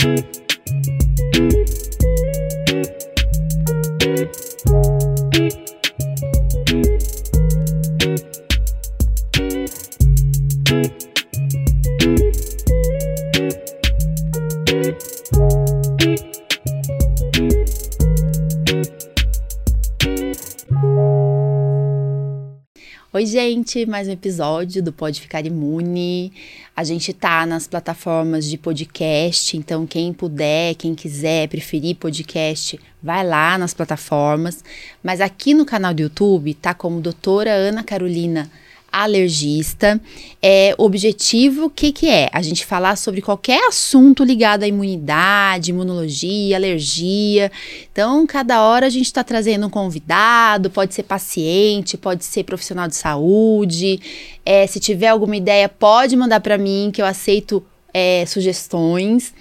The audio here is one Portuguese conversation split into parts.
Thank Oi, gente, mais um episódio do Pode Ficar Imune. A gente tá nas plataformas de podcast, então quem puder, quem quiser preferir podcast, vai lá nas plataformas. Mas aqui no canal do YouTube tá como doutora Ana Carolina alergista. É, objetivo, o que, que é? A gente falar sobre qualquer assunto ligado à imunidade, imunologia, alergia. Então, cada hora a gente está trazendo um convidado, pode ser paciente, pode ser profissional de saúde. É, se tiver alguma ideia, pode mandar para mim, que eu aceito é, sugestões.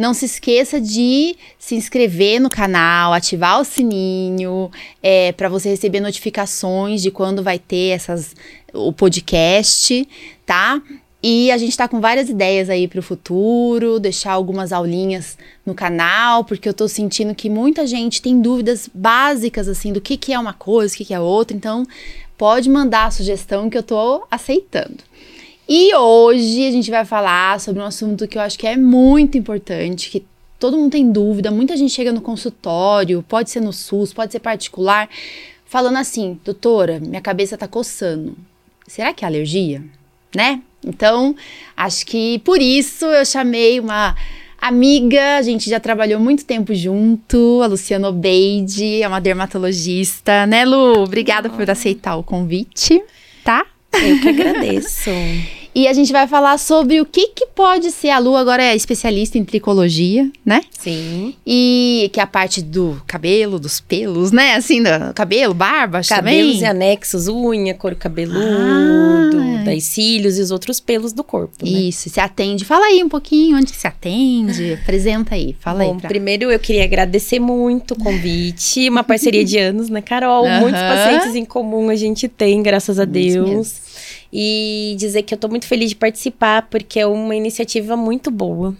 Não se esqueça de se inscrever no canal, ativar o sininho, é, para você receber notificações de quando vai ter essas o podcast, tá? E a gente tá com várias ideias aí para o futuro, deixar algumas aulinhas no canal, porque eu tô sentindo que muita gente tem dúvidas básicas assim do que que é uma coisa, o que que é outra, então pode mandar a sugestão que eu tô aceitando. E hoje a gente vai falar sobre um assunto que eu acho que é muito importante, que todo mundo tem dúvida, muita gente chega no consultório, pode ser no SUS, pode ser particular, falando assim: "Doutora, minha cabeça tá coçando" será que é alergia? Né? Então, acho que por isso eu chamei uma amiga, a gente já trabalhou muito tempo junto, a Luciana Obeide, é uma dermatologista, né, Lu? Obrigada oh. por aceitar o convite, tá? Eu que agradeço. E a gente vai falar sobre o que, que pode ser. A Lu agora é especialista em tricologia, né? Sim. E que é a parte do cabelo, dos pelos, né? Assim, do cabelo, barba, Cabelos também. e anexos, unha, couro cabeludo, ah. daí cílios e os outros pelos do corpo. Né? Isso, se atende. Fala aí um pouquinho onde se atende. Apresenta aí, fala Bom, aí. Pra... primeiro eu queria agradecer muito o convite, uma parceria de anos, né, Carol? Muitos pacientes em comum a gente tem, graças a Deus e dizer que eu estou muito feliz de participar, porque é uma iniciativa muito boa.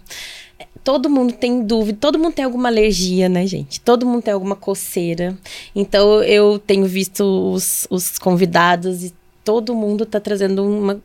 Todo mundo tem dúvida, todo mundo tem alguma alergia, né, gente? Todo mundo tem alguma coceira. Então, eu tenho visto os, os convidados e todo mundo está trazendo uma,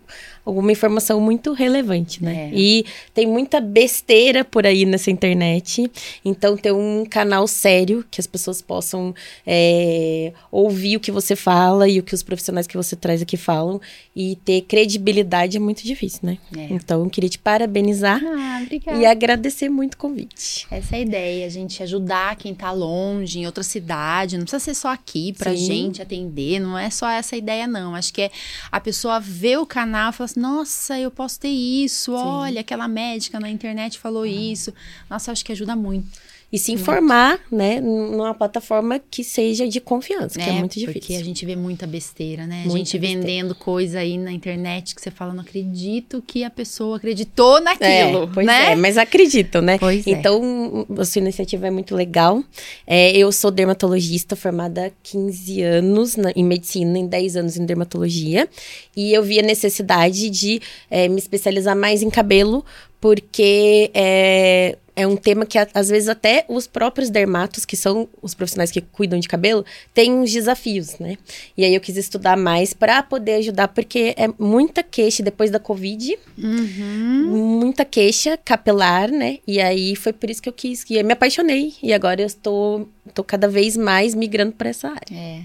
alguma informação muito relevante, né? É. E tem muita besteira por aí nessa internet. Então, ter um canal sério que as pessoas possam é, ouvir o que você fala e o que os profissionais que você traz aqui falam e ter credibilidade é muito difícil, né? É. Então, eu queria te parabenizar ah, e agradecer muito o convite. Essa é a ideia, a gente ajudar quem está longe, em outra cidade. Não precisa ser só aqui pra Sim. gente atender, não é só essa ideia, não. Acho que é a pessoa ver o canal e falar assim, nossa, eu posso ter isso, Sim. olha, aquela médica na internet falou ah. isso. Nossa, acho que ajuda muito e se informar, muito. né, numa plataforma que seja de confiança, que é, é muito difícil. Porque a gente vê muita besteira, né? Muita a gente besteira. vendendo coisa aí na internet que você fala, não acredito que a pessoa acreditou naquilo, é, pois né? É, mas acreditam, né? Pois é. então, é. a sua iniciativa é muito legal. É, eu sou dermatologista formada há 15 anos na, em medicina, em 10 anos em dermatologia. E eu vi a necessidade de é, me especializar mais em cabelo, porque é, é um tema que às vezes até os próprios dermatos, que são os profissionais que cuidam de cabelo, têm uns desafios, né? E aí eu quis estudar mais para poder ajudar, porque é muita queixa depois da Covid, uhum. muita queixa capilar, né? E aí foi por isso que eu quis, e eu me apaixonei. E agora eu estou tô cada vez mais migrando para essa área. É.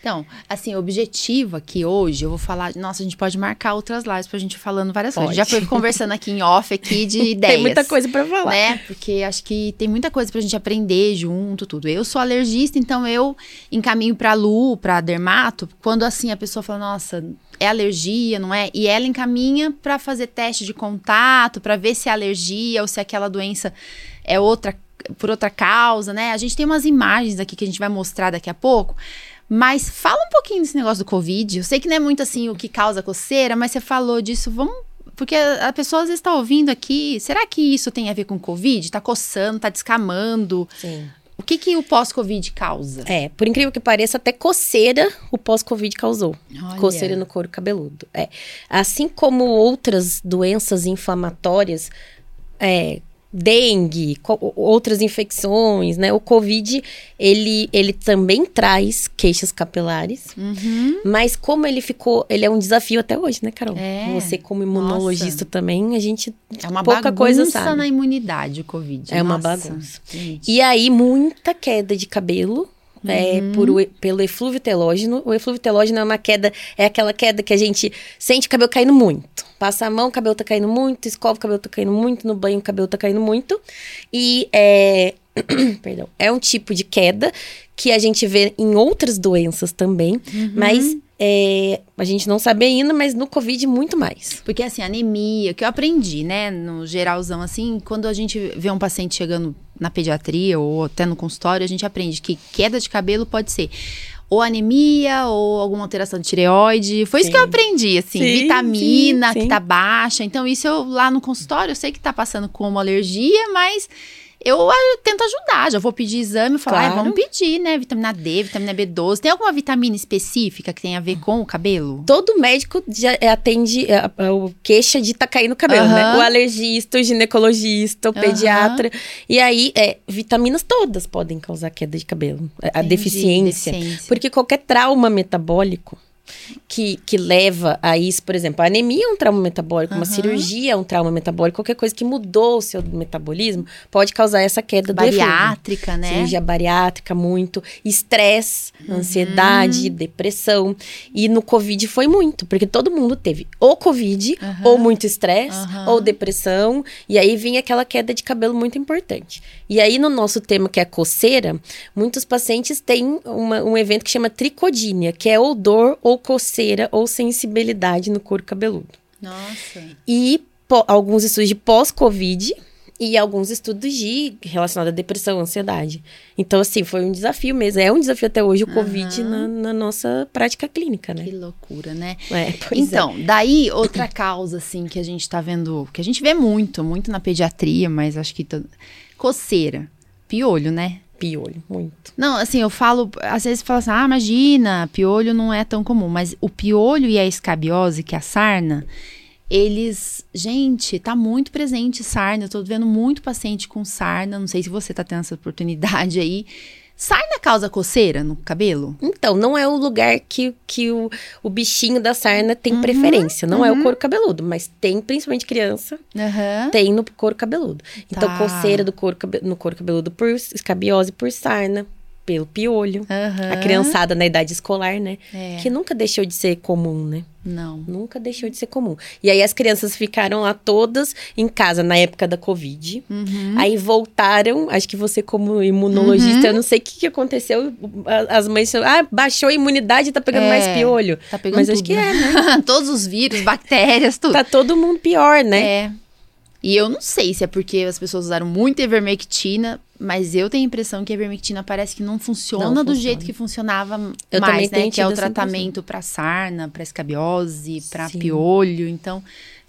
Então, assim, o objetivo aqui hoje, eu vou falar, nossa, a gente pode marcar outras lives pra gente falando várias pode. coisas. Já foi conversando aqui em off aqui de ideias. tem muita coisa para falar. Né? Porque acho que tem muita coisa pra gente aprender junto, tudo. Eu sou alergista, então eu encaminho pra Lu, pra dermato, quando assim a pessoa fala, nossa, é alergia, não é? E ela encaminha para fazer teste de contato, para ver se é alergia ou se aquela doença é outra por outra causa, né? A gente tem umas imagens aqui que a gente vai mostrar daqui a pouco. Mas fala um pouquinho desse negócio do Covid. Eu sei que não é muito assim o que causa coceira, mas você falou disso. Vamos. Porque a pessoa às vezes está ouvindo aqui. Será que isso tem a ver com Covid? Tá coçando, tá descamando? Sim. O que, que o pós-Covid causa? É, por incrível que pareça, até coceira o pós-Covid causou. Olha. Coceira no couro cabeludo. É. Assim como outras doenças inflamatórias, é, dengue, outras infecções, né? O Covid, ele, ele também traz queixas capilares, uhum. mas como ele ficou, ele é um desafio até hoje, né, Carol? É. Você como imunologista Nossa. também, a gente é uma pouca coisa sabe. na imunidade o Covid. É uma Nossa. bagunça. Gente. E aí muita queda de cabelo, é, Uhum. por, o- pelo eflúvio telógeno. O eflúvio telógeno é uma queda, é aquela queda que a gente sente o cabelo caindo muito. Passa a mão, o cabelo tá caindo muito, escova, o cabelo tá caindo muito, no banho o cabelo tá caindo muito. E é, perdão, é um tipo de queda que a gente vê em outras doenças também, Uhum. mas é, a gente não sabe ainda, mas no Covid muito mais. Porque assim, anemia, que eu aprendi, né, no geralzão, assim, quando a gente vê um paciente chegando na pediatria ou até no consultório, a gente aprende que queda de cabelo pode ser ou anemia ou alguma alteração de tireoide. Foi isso que eu Sim. aprendi, assim, Sim, vitamina sim, que sim. tá baixa. Então, isso eu lá no consultório, eu sei que tá passando como alergia, mas eu ah, tento ajudar. Já vou pedir exame falar, Claro. ah, vamos pedir, né? Vitamina D, vitamina B12. Tem alguma vitamina específica que tem a ver com o cabelo? Todo médico já atende a, a- o queixa de tá caindo o cabelo, né? O alergista, o ginecologista, o pediatra. E aí, é, vitaminas todas podem causar queda de cabelo. A- A Entendi, deficiência. deficiência. Porque qualquer trauma metabólico que, que leva a isso, por exemplo, a anemia é um trauma metabólico, uma Aham. cirurgia é um trauma metabólico, qualquer coisa que mudou o seu metabolismo pode causar essa queda do eflúvio. Bariátrica, né? Cirurgia bariátrica, muito. Estresse, ansiedade, depressão. E no Covid foi muito, porque todo mundo teve ou Covid, Aham. ou muito estresse, ou depressão. E aí vinha aquela queda de cabelo muito importante. E aí, no nosso tema, que é coceira, muitos pacientes têm uma- um evento que chama tricodínia, que é ou dor, ou coceira, ou sensibilidade no couro cabeludo. Nossa. E alguns estudos de pós-Covid e alguns estudos de relacionados à depressão, ansiedade. Então, assim, foi um desafio mesmo. É um desafio até hoje o Covid na, na nossa prática clínica, Que né? loucura, né? É, pois Então, daí outra causa, assim, que a gente tá vendo, que a gente vê muito, muito na pediatria, mas acho que. Coceira. Piolho, né? Piolho, muito. Não, assim, eu falo, às vezes fala assim, ah, imagina, piolho não é tão comum, mas o piolho e a escabiose, que é a sarna, eles, gente, tá muito presente sarna, eu tô vendo muito paciente com sarna, não sei se você tá tendo essa oportunidade aí. Sarna causa coceira no cabelo? Então, não é o lugar que, que o, o bichinho da sarna Uhum, tem preferência. Não é o couro cabeludo, mas tem, principalmente criança, Aham. tem no couro cabeludo. Então, Tá. coceira do couro, no couro cabeludo por escabiose, por sarna, pelo piolho. Aham. A criançada na idade escolar, né? É. Que nunca deixou de ser comum, né? Não. Nunca deixou de ser comum. E aí as crianças ficaram lá todas em casa na época da Covid. Uhum. Aí voltaram, acho que você como imunologista, eu não sei o que, que aconteceu. As mães falaram, ah, baixou a imunidade tá pegando É, mais piolho. Tá pegando Mas tudo, acho que né? é, né? Todos os vírus, bactérias, tudo. Tá todo mundo pior, né? É. E eu não sei se é porque as pessoas usaram muito ivermectina, mas eu tenho a impressão que a ivermectina parece que não funciona Não do funciona. jeito que funcionava Eu mais, né? Que é o tratamento para sarna, para escabiose, para piolho. Então,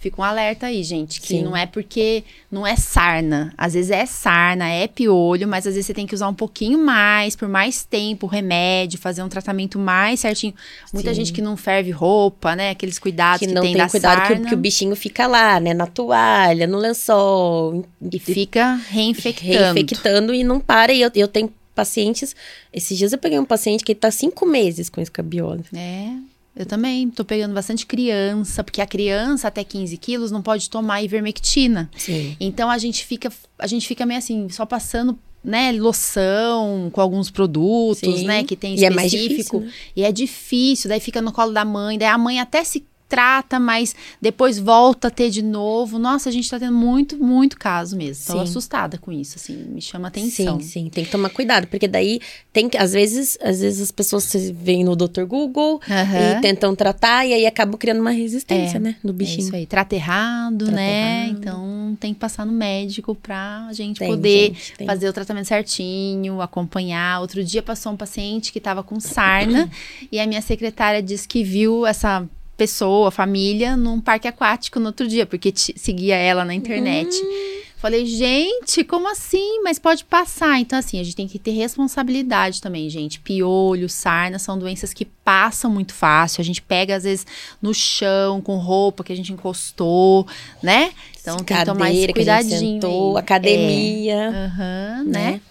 fica um alerta aí, gente, que Sim. não é porque não é sarna. Às vezes é sarna, é piolho, mas às vezes você tem que usar um pouquinho mais, por mais tempo, o remédio, fazer um tratamento mais certinho. Muita Sim. gente que não ferve roupa, né? Aqueles cuidados que, Que não tem, tem, da cuidado que, sarna. o- que o bichinho fica lá, né? Na toalha, no lençol. E fica reinfectando. reinfectando e não para. E eu, eu tenho pacientes. Esses dias eu peguei um paciente que tá cinco meses com escabiose. É, eu também tô pegando bastante criança, porque a criança até 15 quilos não pode tomar ivermectina. Sim. Então a gente fica, a gente fica meio assim, só passando, né, loção com alguns produtos, Sim. né, que tem E é mais específico. difícil, né? E é difícil, daí fica no colo da mãe, daí a mãe até se trata, mas depois volta a ter de novo. Nossa, a gente tá tendo muito, muito caso mesmo. Tô Sim. assustada com isso, assim, me chama atenção. Sim, sim, tem que tomar cuidado, porque daí tem que, às vezes, às vezes as pessoas vêm no Dr. Google Aham. e tentam tratar e aí acabam criando uma resistência, É, né, do É bichinho. isso aí, trata errado, Trata né? errado. Então tem que passar no médico pra gente Tem, poder gente, fazer o tratamento certinho, acompanhar. Outro dia passou um paciente que tava com sarna e a minha secretária disse que viu essa pessoa, família, num parque aquático no outro dia, porque seguia ela na internet. Hum. Falei, gente, como assim? Mas pode passar. Então, assim, a gente tem que ter responsabilidade também, gente. Piolho, sarna são doenças que passam muito fácil. A gente pega, às vezes, no chão, com roupa que a gente encostou, né? Então, tem que tomar esse cuidadinho. Sentou, academia. É. Uhum, né? né?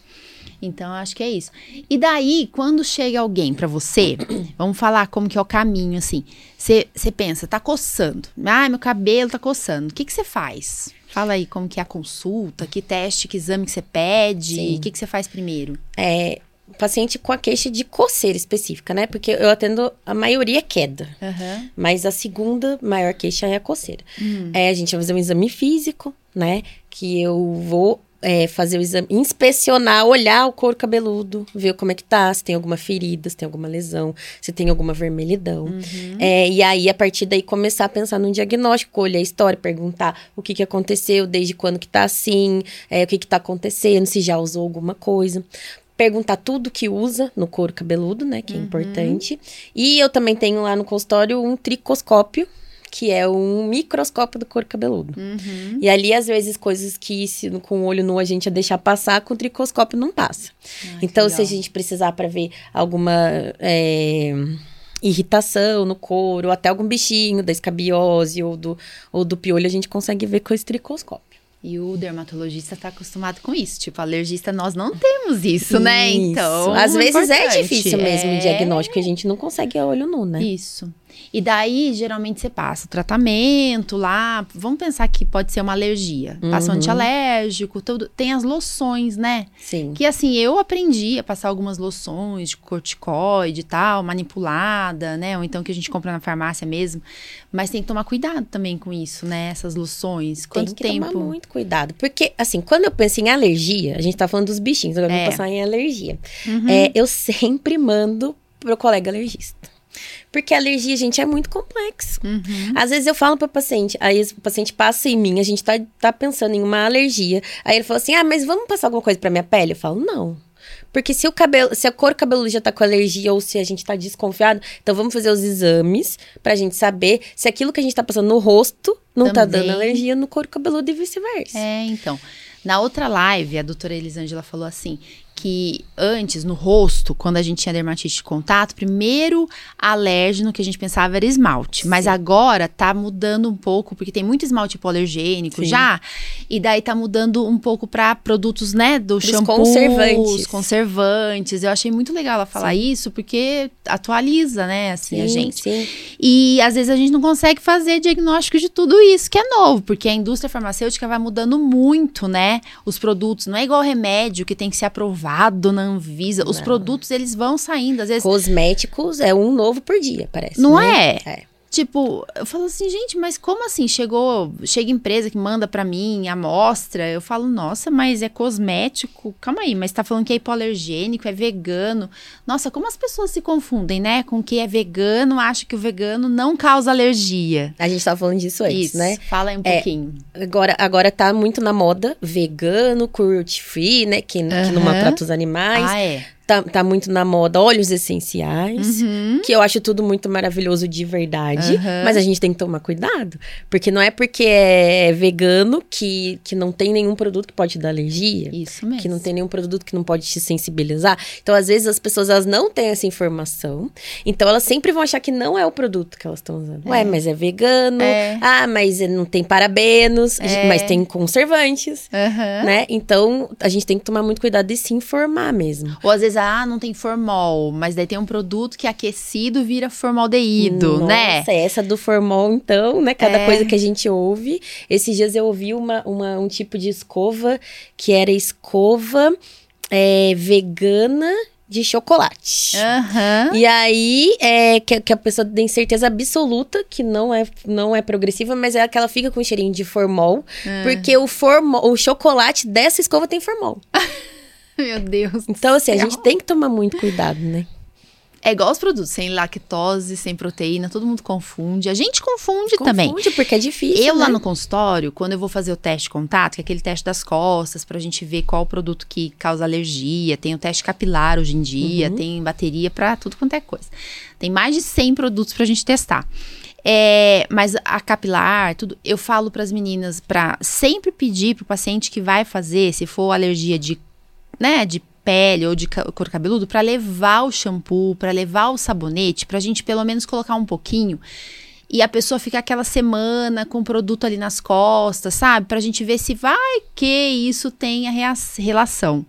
Então, acho que é isso. E daí, quando chega alguém para você, vamos falar como que é o caminho, assim. Você pensa, tá coçando. Ah, meu cabelo tá coçando. O que você faz? Fala aí como que é a consulta, que teste, que exame que você pede, o que você faz primeiro? É, paciente com a queixa de coceira específica, né? Porque eu atendo a maioria é queda. Uhum. Mas a segunda maior queixa é a coceira. Uhum. É, a gente vai fazer um exame físico, né? Que eu vou é, fazer o exame, inspecionar, olhar o couro cabeludo, ver como é que tá, se tem alguma ferida, se tem alguma lesão, se tem alguma vermelhidão. Uhum. É, e aí, a partir daí, começar a pensar no diagnóstico, olhar a história, perguntar o que, que aconteceu, desde quando que tá assim, é, o que que tá acontecendo, se já usou alguma coisa perguntar tudo que usa no couro cabeludo, né, que é uhum. importante. E eu também tenho lá no consultório um tricoscópio, que é um microscópio do couro cabeludo. Uhum. E ali, às vezes, coisas que se, com o olho nu a gente ia deixar passar, com o tricoscópio não passa. Ah, então, se a gente precisar para ver alguma. É, irritação no couro, ou até algum bichinho da escabiose ou do, ou do piolho, a gente consegue ver com esse tricoscópio. E o dermatologista está acostumado com isso. Tipo, alergista, nós não temos isso, né? isso. Então. Às vezes é difícil mesmo é... o diagnóstico, a gente não consegue a olho nu, né? Isso. E daí, geralmente, você passa o tratamento lá. Vamos pensar que pode ser uma alergia. Passa um uhum. antialérgico, tudo. Tem as loções, né? Sim. Que assim, eu aprendi a passar algumas loções de corticoide e tal, manipulada, né? Ou então que a gente compra na farmácia mesmo. Mas tem que tomar cuidado também com isso, né? Essas loções. Quanto tem que tempo? tomar muito cuidado. Porque, assim, quando eu penso em alergia, a gente tá falando dos bichinhos, agora é. vamos passar em alergia. Uhum. É, eu sempre mando pro colega alergista. Porque a alergia, gente, é muito complexo. Uhum. Às vezes eu falo para o paciente, aí o paciente passa em mim, a gente tá, tá pensando em uma alergia. Aí ele fala assim: ah, mas vamos passar alguma coisa para minha pele? Eu falo: não. Porque se o cabelo, se a cor cabeludo já tá com alergia ou se a gente tá desconfiado, então vamos fazer os exames pra gente saber se aquilo que a gente tá passando no rosto não Também. tá dando alergia no couro cabeludo e vice-versa. É, então. Na outra live, a doutora Elisângela falou assim: que antes, no rosto, quando a gente tinha dermatite de contato, primeiro alérgeno que a gente pensava era esmalte. Sim. Mas agora tá mudando um pouco, porque tem muito esmalte hipoalergênico Sim. já. E daí tá mudando um pouco para produtos, né, do Dos shampoo, conservantes. conservantes. Eu achei muito legal ela falar Sim. isso, porque atualiza, né, assim, a gente. Sim. E às vezes a gente não consegue fazer diagnóstico de tudo isso que é novo, porque a indústria farmacêutica vai mudando muito, né, os produtos. Não é igual remédio que tem que ser aprovado aprovado na Anvisa. Não. Os produtos, eles vão saindo, às vezes... Cosméticos é um novo por dia, parece. Não né? é? É. Tipo, eu falo assim, gente, mas como assim? Chegou, chega empresa que manda para mim amostra. Eu falo, nossa, mas é cosmético. Calma aí, mas tá falando que é hipoalergênico, é vegano. Nossa, como as pessoas se confundem, né? Com que é vegano, acha que o vegano não causa alergia. A gente tava falando disso antes, Isso, né? Fala aí um é, pouquinho. Agora, agora tá muito na moda vegano, cruelty free, né? Que, uhum. que não maltrata os animais. Ah, é. Tá, tá muito na moda óleos essenciais, uhum. que eu acho tudo muito maravilhoso de verdade, uhum. mas a gente tem que tomar cuidado, porque não é porque é vegano que, que não tem nenhum produto que pode dar alergia. Isso mesmo. Que não tem nenhum produto que não pode te sensibilizar. Então, às vezes, as pessoas elas não têm essa informação, então elas sempre vão achar que não é o produto que elas estão usando. É. Ué, mas é vegano, é. ah, mas não tem parabenos, é. mas tem conservantes, uhum. né? Então, a gente tem que tomar muito cuidado de se informar mesmo. Ou às vezes ah, não tem formol, mas daí tem um produto que é aquecido vira formaldeído, Nossa, né? Nossa, essa do formol, então, né? Cada é. coisa que a gente ouve. Esses dias eu ouvi uma, uma, um tipo de escova que era escova é, vegana de chocolate. Uhum. E aí, é, que, que, a pessoa tem certeza absoluta que não é, não é progressiva, mas é que ela fica com um cheirinho de formol, uhum. porque o formol, o chocolate dessa escova tem formol. Meu Deus. Então, assim, a gente tem que tomar muito cuidado, né? É igual os produtos, sem lactose, sem proteína, todo mundo confunde. A gente confunde, confunde também. Confunde, porque é difícil. Eu né? lá no consultório, quando eu vou fazer o teste de contato, que é aquele teste das costas, pra gente ver qual produto que causa alergia, tem o teste capilar hoje em dia, uhum. tem bateria pra tudo quanto é coisa. Tem mais de 100 produtos pra gente testar. É, mas a capilar, tudo, eu falo para as meninas para sempre pedir pro paciente que vai fazer, se for alergia de, né, de pele ou de couro cabeludo, para levar o shampoo, para levar o sabonete, pra gente pelo menos colocar um pouquinho e a pessoa fica aquela semana com o produto ali nas costas, sabe? Pra gente ver se vai que isso tenha relação.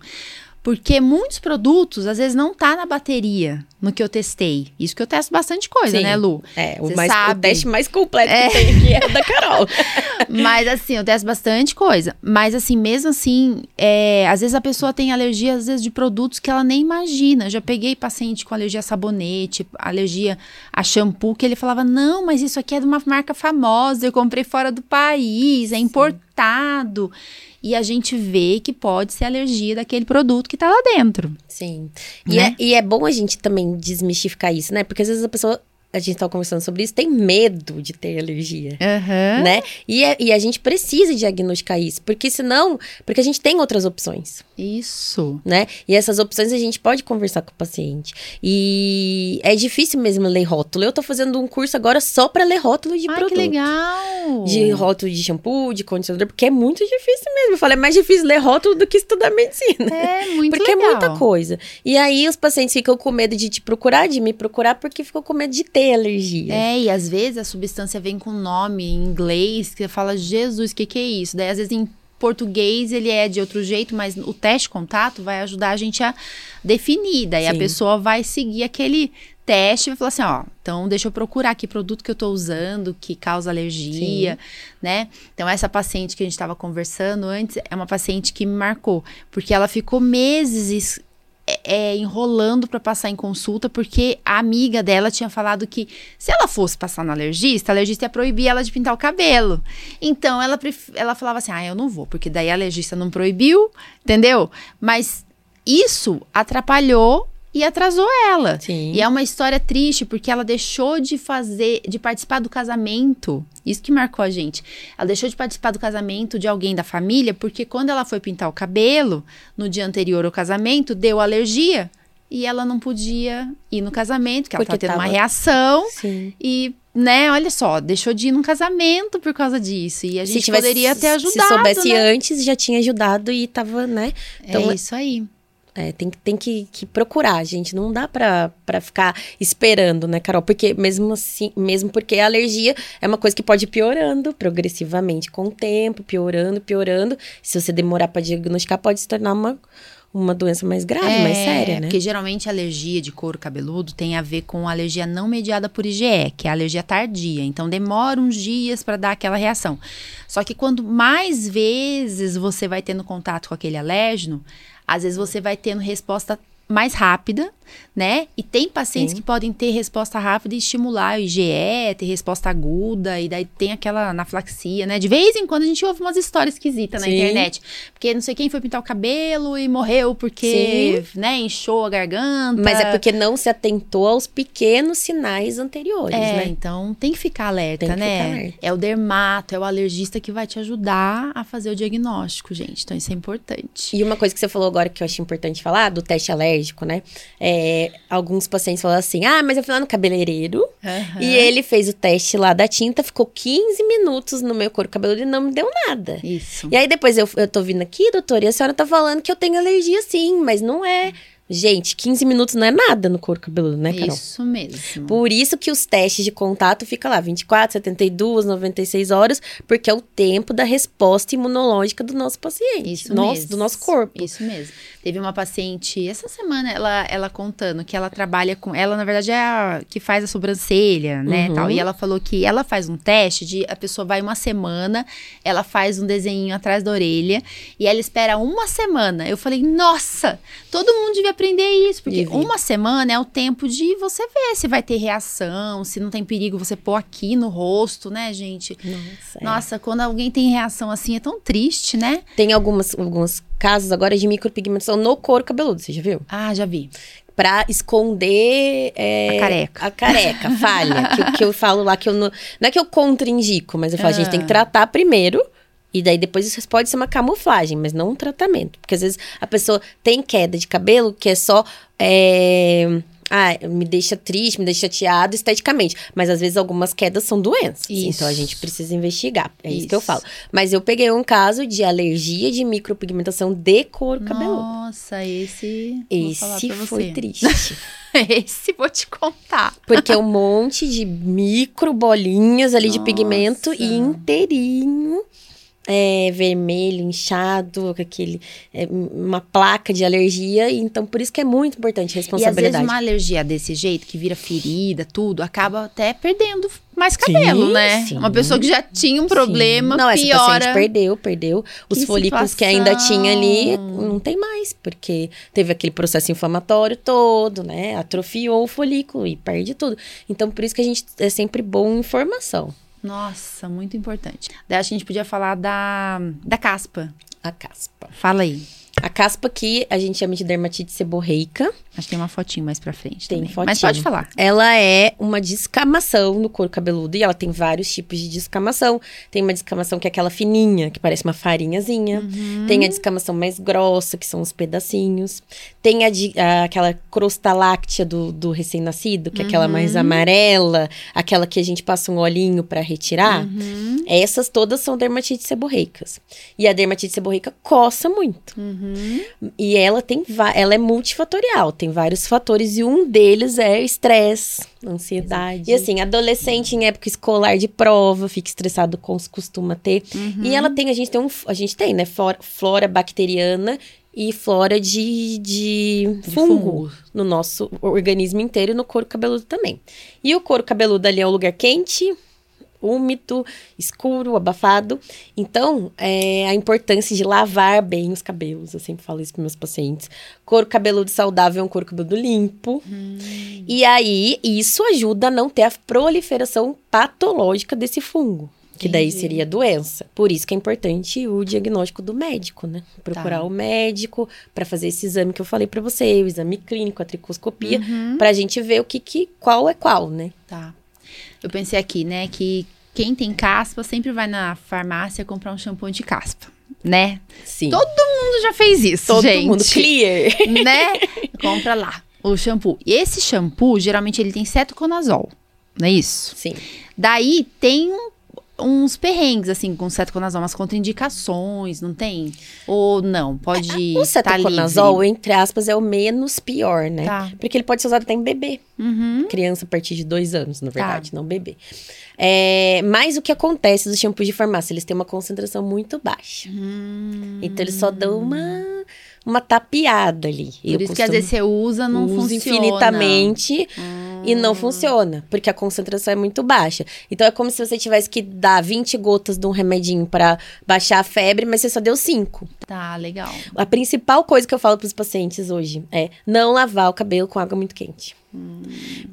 Porque muitos produtos, às vezes, não tá na bateria no que eu testei. Isso que eu testo bastante coisa, Sim. né, Lu? É, o, mais, o teste mais completo é. que tem aqui é o da Carol. Mas, assim, eu testo bastante coisa. Mas, assim, mesmo assim, é, às vezes a pessoa tem alergia, às vezes, de produtos que ela nem imagina. Eu já peguei paciente com alergia a sabonete, alergia a shampoo, que ele falava, não, mas isso aqui é de uma marca famosa, eu comprei fora do país, é Sim. importado e a gente vê que pode ser alergia daquele produto que está lá dentro. Sim. E, né? é, e é bom a gente também desmistificar isso, né? Porque às vezes a pessoa a gente estava conversando sobre isso, tem medo de ter alergia, uhum. né? E, é, e a gente precisa diagnosticar isso, porque senão, porque a gente tem outras opções. Isso. Né? E essas opções a gente pode conversar com o paciente. E é difícil mesmo ler rótulo. Eu tô fazendo um curso agora só para ler rótulo de Ai, produto. que legal! De rótulo de shampoo, de condicionador, porque é muito difícil mesmo. Eu falei, é mais difícil ler rótulo do que estudar medicina. É, muito porque legal. é muita coisa. E aí os pacientes ficam com medo de te procurar, de me procurar, porque ficam com medo de ter alergia. É, e às vezes a substância vem com nome em inglês, que você fala, Jesus, o que, que é isso? Daí às vezes em português ele é de outro jeito, mas o teste contato vai ajudar a gente a definir. Daí Sim. a pessoa vai seguir aquele teste e vai falar assim, ó, então deixa eu procurar que produto que eu tô usando que causa alergia, Sim. né? Então essa paciente que a gente estava conversando antes é uma paciente que me marcou, porque ela ficou meses é, é, enrolando para passar em consulta, porque a amiga dela tinha falado que se ela fosse passar no alergista, a alergista ia proibir ela de pintar o cabelo. Então ela, ela falava assim: ah, eu não vou, porque daí a alergista não proibiu, entendeu? Mas isso atrapalhou e atrasou ela. Sim. E é uma história triste porque ela deixou de fazer, de participar do casamento. Isso que marcou a gente. Ela deixou de participar do casamento de alguém da família porque quando ela foi pintar o cabelo no dia anterior ao casamento, deu alergia e ela não podia ir no casamento, que ela estava tendo tava... uma reação. Sim. E né, olha só, deixou de ir num casamento por causa disso. E a gente tivesse, poderia ter ajudado. Se soubesse né? antes, já tinha ajudado e tava, né? Então, é isso aí. É, tem, tem que, que procurar, gente. Não dá pra, pra ficar esperando, né, Carol? Porque mesmo assim, mesmo porque a alergia é uma coisa que pode ir piorando progressivamente com o tempo, piorando, piorando. Se você demorar para diagnosticar, pode se tornar uma, uma doença mais grave, é, mais séria, né? Porque geralmente a alergia de couro cabeludo tem a ver com alergia não mediada por IgE, que é a alergia tardia. Então demora uns dias para dar aquela reação. Só que quando mais vezes você vai tendo contato com aquele alérgeno, às vezes você vai tendo resposta mais rápida, né? E tem pacientes Sim. que podem ter resposta rápida e estimular o IgE, ter resposta aguda, e daí tem aquela anaflaxia, né? De vez em quando a gente ouve umas histórias esquisitas na internet. Porque não sei quem foi pintar o cabelo e morreu porque, Sim. né, inchou a garganta. Mas é porque não se atentou aos pequenos sinais anteriores, é, né? então tem que ficar alerta, que né? Ficar alerta. É o dermato, é o alergista que vai te ajudar a fazer o diagnóstico, gente. Então isso é importante. E uma coisa que você falou agora que eu acho importante falar, do teste alérgico, né? É, alguns pacientes falam assim: ah, mas eu fui lá no cabeleireiro uhum. e ele fez o teste lá da tinta, ficou 15 minutos no meu couro cabeludo e não me deu nada. Isso. E aí depois eu, eu tô vindo aqui, doutora, e a senhora tá falando que eu tenho alergia sim, mas não é. Gente, 15 minutos não é nada no couro cabeludo, né, Carol? Isso mesmo. Por isso que os testes de contato ficam lá 24, 72, 96 horas, porque é o tempo da resposta imunológica do nosso paciente. Isso nosso, mesmo. Do nosso corpo. Isso mesmo. Teve uma paciente essa semana, ela, ela contando que ela trabalha com. Ela, na verdade, é a que faz a sobrancelha, né? Uhum. Tal, e ela falou que ela faz um teste de a pessoa vai uma semana, ela faz um desenho atrás da orelha e ela espera uma semana. Eu falei, nossa, todo mundo devia aprender isso, porque uma semana é o tempo de você ver se vai ter reação, se não tem perigo você pôr aqui no rosto, né, gente? Nossa, é. Nossa, quando alguém tem reação assim é tão triste, né? Tem algumas, alguns casos agora de micropigmentação no couro cabeludo, você já viu? Ah, já vi. Pra esconder é, A careca. A careca, falha. que, que eu falo lá que eu não. Não é que eu contraindico, mas eu falo, a gente tem que tratar primeiro. E daí depois isso pode ser uma camuflagem, mas não um tratamento. Porque às vezes a pessoa tem queda de cabelo que é só. É, ah, me deixa triste, me deixa chateado esteticamente. Mas às vezes algumas quedas são doenças. Isso. Então a gente precisa investigar. É isso. isso. que eu falo. Mas eu peguei um caso de alergia de micropigmentação de couro cabeludo. Nossa, esse. Esse foi triste. esse vou te contar. Porque é um monte de micro bolinhas ali Nossa. de pigmento e inteirinho é, vermelho, inchado, com aquele, é, uma placa de alergia. Então, por isso que é muito importante a responsabilidade. E às vezes uma alergia desse jeito, que vira ferida, tudo, acaba até perdendo mais cabelo, sim, né? Sim. Uma pessoa que já tinha um problema, sim. Não, piora. essa paciente perdeu, perdeu. Os que folículos situação. que ainda tinha ali, não tem mais, porque teve aquele processo inflamatório todo, né? Atrofiou o folículo e perde tudo. Então, por isso que a gente é sempre bom informação. Nossa, muito importante. Daí a gente podia falar da, da caspa. A caspa. Fala aí. A caspa aqui a gente chama de dermatite seborreica. Acho que tem uma fotinho mais pra frente tem também. Fotinho. Mas pode falar. Ela é uma descamação no couro cabeludo e ela tem vários tipos de descamação. Tem uma descamação que é aquela fininha, que parece uma farinhazinha. Uhum. Tem a descamação mais grossa, que são os pedacinhos. Tem a, a aquela crosta láctea do, do recém-nascido, que é aquela mais uhum. amarela, aquela que a gente passa um olhinho para retirar. Uhum. Essas todas são dermatites seborreicas. E a dermatite seborreica coça muito. Uhum. E ela tem ela é multifatorial. Tem tem vários fatores e um deles é estresse, ansiedade. E assim, adolescente em época escolar de prova, fica estressado com os costuma ter. Uhum. E ela tem, a gente tem um, a gente tem, né, flora, flora bacteriana e flora de, de, de fungo, fungo, no nosso organismo inteiro e no couro cabeludo também. E o couro cabeludo ali é um lugar quente, úmido, escuro, abafado. Então, é, a importância de lavar bem os cabelos. Eu sempre falo isso para meus pacientes. Couro cabeludo saudável é um couro cabeludo limpo. Hum. E aí, isso ajuda a não ter a proliferação patológica desse fungo. Que daí seria doença. Por isso que é importante o diagnóstico do médico, né? Procurar tá. o médico para fazer esse exame que eu falei para você, o exame clínico, a tricoscopia, uhum. pra gente ver o que, que qual é qual, né? Tá. Eu pensei aqui, né, que quem tem caspa sempre vai na farmácia comprar um shampoo de caspa, né? Sim. Todo mundo já fez isso, Todo gente. mundo clear. Né? Compra lá o shampoo. E esse shampoo, geralmente, ele tem cetoconazol, não é isso? Sim. Daí tem uns perrengues, assim, com cetoconazol, umas contraindicações, não tem? Ou não? Pode. É, o cetoconazol, tá entre aspas, é o menos pior, né? Tá. Porque ele pode ser usado até em bebê. Uhum. Criança a partir de dois anos, na verdade, tá. não bebê. É, mas o que acontece dos shampoos de farmácia? Eles têm uma concentração muito baixa. Hum. Então eles só dão uma uma tapeada ali. Por Eu isso que às vezes você usa, não usa funciona. infinitamente hum. e não funciona, porque a concentração é muito baixa. Então é como se você tivesse que dar 20 gotas de um remedinho para baixar a febre, mas você só deu 5. Tá, legal. A principal coisa que eu falo para os pacientes hoje é não lavar o cabelo com água muito quente. Hum.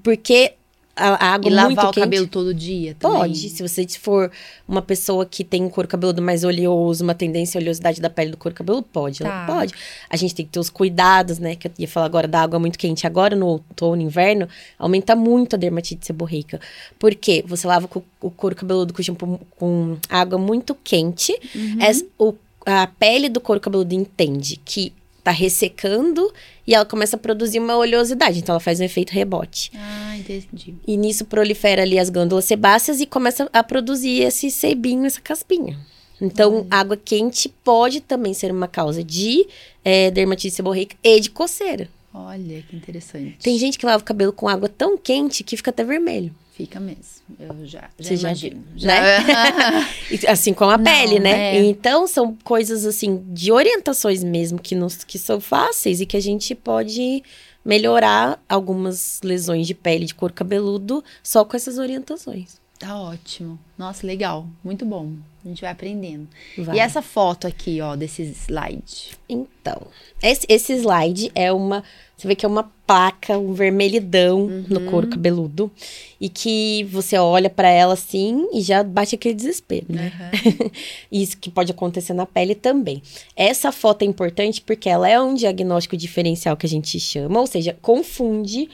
Porque a, água e lavar muito o cabelo todo dia também? Pode. Se você for uma pessoa que tem um couro cabeludo mais oleoso, uma tendência à oleosidade da pele do couro cabeludo, pode. Tá. Pode. A gente tem que ter os cuidados, né? Que eu ia falar agora da água muito quente. Agora, no outono, inverno, aumenta muito a dermatite seborreica. Por quê? Você lava o couro cabeludo com shampoo com água muito quente. Uhum. O, a pele do couro cabeludo entende que tá ressecando e ela começa a produzir uma oleosidade. Então ela faz um efeito rebote. Ah, entendi. E nisso prolifera ali as glândulas sebáceas e começa a produzir esse sebinho, essa caspinha. Então, água quente pode também ser uma causa de é, dermatite seborreica e de coceira. Olha, que interessante. Tem gente que lava o cabelo com água tão quente que fica até vermelho. Fica mesmo. Eu já, já Você imagino. Já, né? assim como a Não, pele, né? É. Então, são coisas assim de orientações mesmo que, nos, que são fáceis e que a gente pode melhorar algumas lesões de pele de couro cabeludo só com essas orientações. Tá ótimo. Nossa, legal. Muito bom. A gente vai aprendendo. Vai. E essa foto aqui, ó, desse slide? Então, esse, esse slide é uma você vê que é uma placa, um vermelhidão uhum. no couro cabeludo. E que você olha para ela assim e já bate aquele desespero, né? Uhum. Isso que pode acontecer na pele também. Essa foto é importante porque ela é um diagnóstico diferencial que a gente chama, ou seja, confunde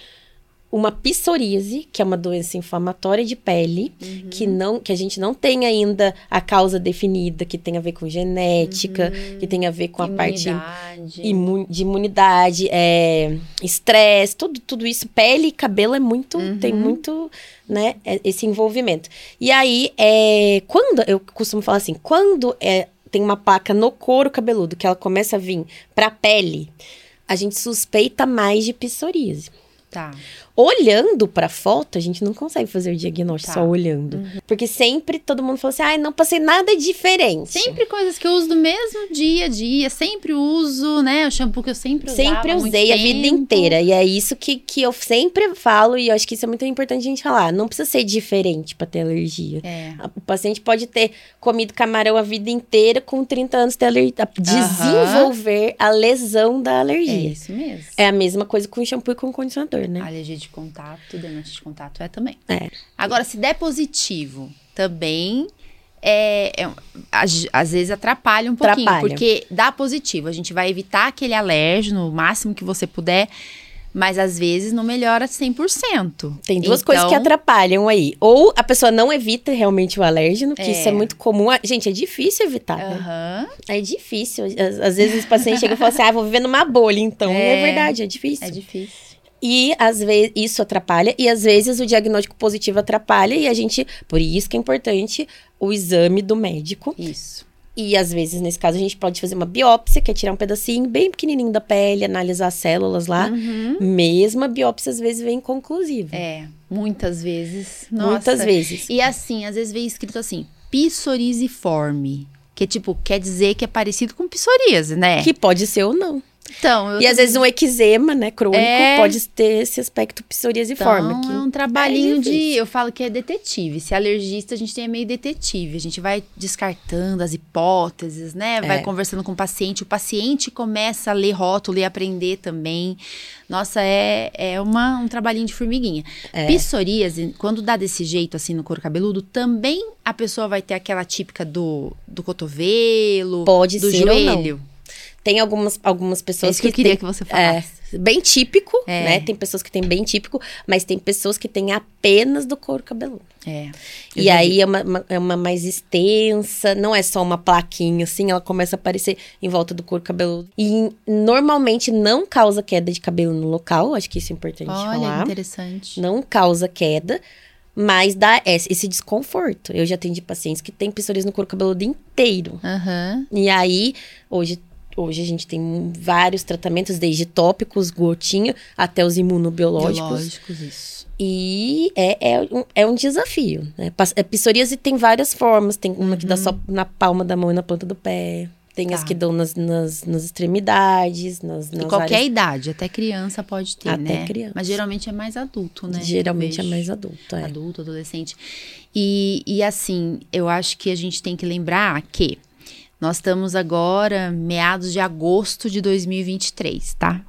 uma psoríase, que é uma doença inflamatória de pele, uhum. que não que a gente não tem ainda a causa definida, que tem a ver com genética, uhum. que tem a ver com imunidade. a parte imun, de imunidade, é, estresse, tudo, tudo isso. Pele e cabelo é muito, uhum. tem muito, né, é, esse envolvimento. E aí, é, quando, eu costumo falar assim, quando é, tem uma placa no couro cabeludo, que ela começa a vir pra pele, a gente suspeita mais de psoríase. Tá. Olhando pra foto, a gente não consegue fazer o diagnóstico tá. só olhando. Uhum. Porque sempre todo mundo fala assim: ah, não passei nada diferente. Sempre coisas que eu uso no mesmo dia a dia, sempre uso, né? O shampoo que eu sempre usava. Sempre usei a vida inteira. E é isso que, que eu sempre falo, e eu acho que isso é muito importante a gente falar. Não precisa ser diferente pra ter alergia. É. O paciente pode ter comido camarão a vida inteira, com 30 anos ter alergia. Desenvolver a lesão da alergia. É isso mesmo. É a mesma coisa com shampoo e com condicionador, né? Alergia de contato, dermatite de contato é também. É. Agora, se der positivo, também é, é, às vezes atrapalha um pouquinho, atrapalha. porque dá positivo. A gente vai evitar aquele alérgeno o máximo que você puder, mas às vezes não melhora 100%. Tem duas então... coisas que então atrapalham aí. Ou a pessoa não evita realmente o alérgeno, que é. isso é muito comum. Gente, é difícil evitar, uhum. né? É difícil. Às, às vezes os pacientes chegam e falam assim, ah, vou viver numa bolha, então. É, é verdade, é difícil. É difícil. E às vezes isso atrapalha, e às vezes o diagnóstico positivo atrapalha, e a gente. Por isso que é importante o exame do médico. Isso. E às vezes, nesse caso, a gente pode fazer uma biópsia, que é tirar um pedacinho bem pequenininho da pele, analisar as células lá. Uhum. Mesmo a biópsia, às vezes, vem inconclusiva. É, muitas vezes. Nossa. Muitas vezes. E assim, às vezes vem escrito assim, psoríasiforme. Que, tipo, quer dizer que é parecido com psoríase, né? Que pode ser ou não. Então, e às vezes um eczema, né, crônico, é... pode ter esse aspecto psoriasiforme. Então, é um trabalhinho é de, eu falo que é detetive. Se é alergista, a gente tem é meio detetive. A gente vai descartando as hipóteses, né? Vai é. conversando com o paciente. O paciente começa a ler rótulo e aprender também. Nossa, é, é uma, um trabalhinho de formiguinha. É. Psoríase, quando dá desse jeito, assim, no couro cabeludo, também a pessoa vai ter aquela típica do, do cotovelo, pode do ser joelho. Tem algumas, algumas pessoas é que, que eu queria tem, que você falasse. É, bem típico, é. né? Tem pessoas que têm bem típico, mas tem pessoas que têm apenas do couro cabeludo. É. E aí é uma, é uma mais extensa, não é só uma plaquinha assim, ela começa a aparecer em volta do couro cabeludo. E normalmente não causa queda de cabelo no local, acho que isso é importante Olha, falar. Interessante. Não causa queda mas dá esse desconforto. Eu já atendi pacientes que têm psoríase no couro cabeludo inteiro. Uhum. E aí, hoje Hoje a gente tem vários tratamentos, desde tópicos, gotinha, até os imunobiológicos. Biológicos, isso. E é, é, um, é um desafio. Né? É, psoríase tem várias formas. Tem uma uhum. que dá só uhum. na palma da mão e na planta do pé. Tem tá. as que dão nas, nas, nas extremidades, nas, nas qualquer áreas... idade, até criança pode ter, até né? criança. Mas geralmente é mais adulto, né? Geralmente é mais adulto, é. Adulto, adolescente. E, e assim, eu acho que a gente tem que lembrar que nós estamos agora meados de agosto de 2023, tá?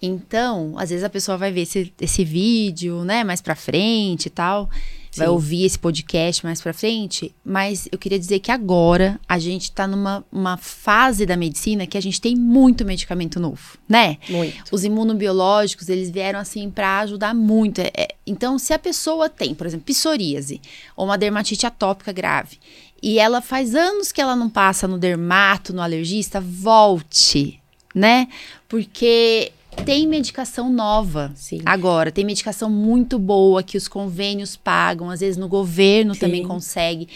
Então, às vezes a pessoa vai ver esse, esse vídeo, né, mais pra frente e tal, Sim. vai ouvir esse podcast mais pra frente, mas eu queria dizer que agora a gente tá numa uma fase da medicina que a gente tem muito medicamento novo, né? Muito. Os imunobiológicos, eles vieram assim para ajudar muito. É, é, então, se a pessoa tem, por exemplo, psoríase ou uma dermatite atópica grave, e ela faz anos que ela não passa no dermato, no alergista, volte, né? Porque tem medicação nova Sim. agora, tem medicação muito boa que os convênios pagam, às vezes no governo Sim. também consegue.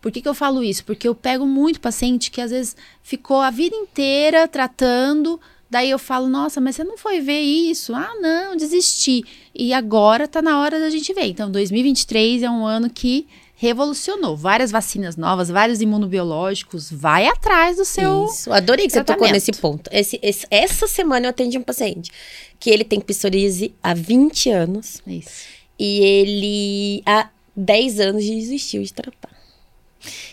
Por que, que eu falo isso? Porque eu pego muito paciente que às vezes ficou a vida inteira tratando, daí eu falo, nossa, mas você não foi ver isso? Ah, não, desisti. E agora tá na hora da gente ver. Então, 2023 é um ano que revolucionou. Várias vacinas novas, vários imunobiológicos. Vai atrás do seu. Isso. Adorei que tratamento. você tocou nesse ponto. Esse, esse, essa semana eu atendi um paciente que ele tem psoríase há 20 anos. Isso. E ele há 10 anos desistiu de tratar.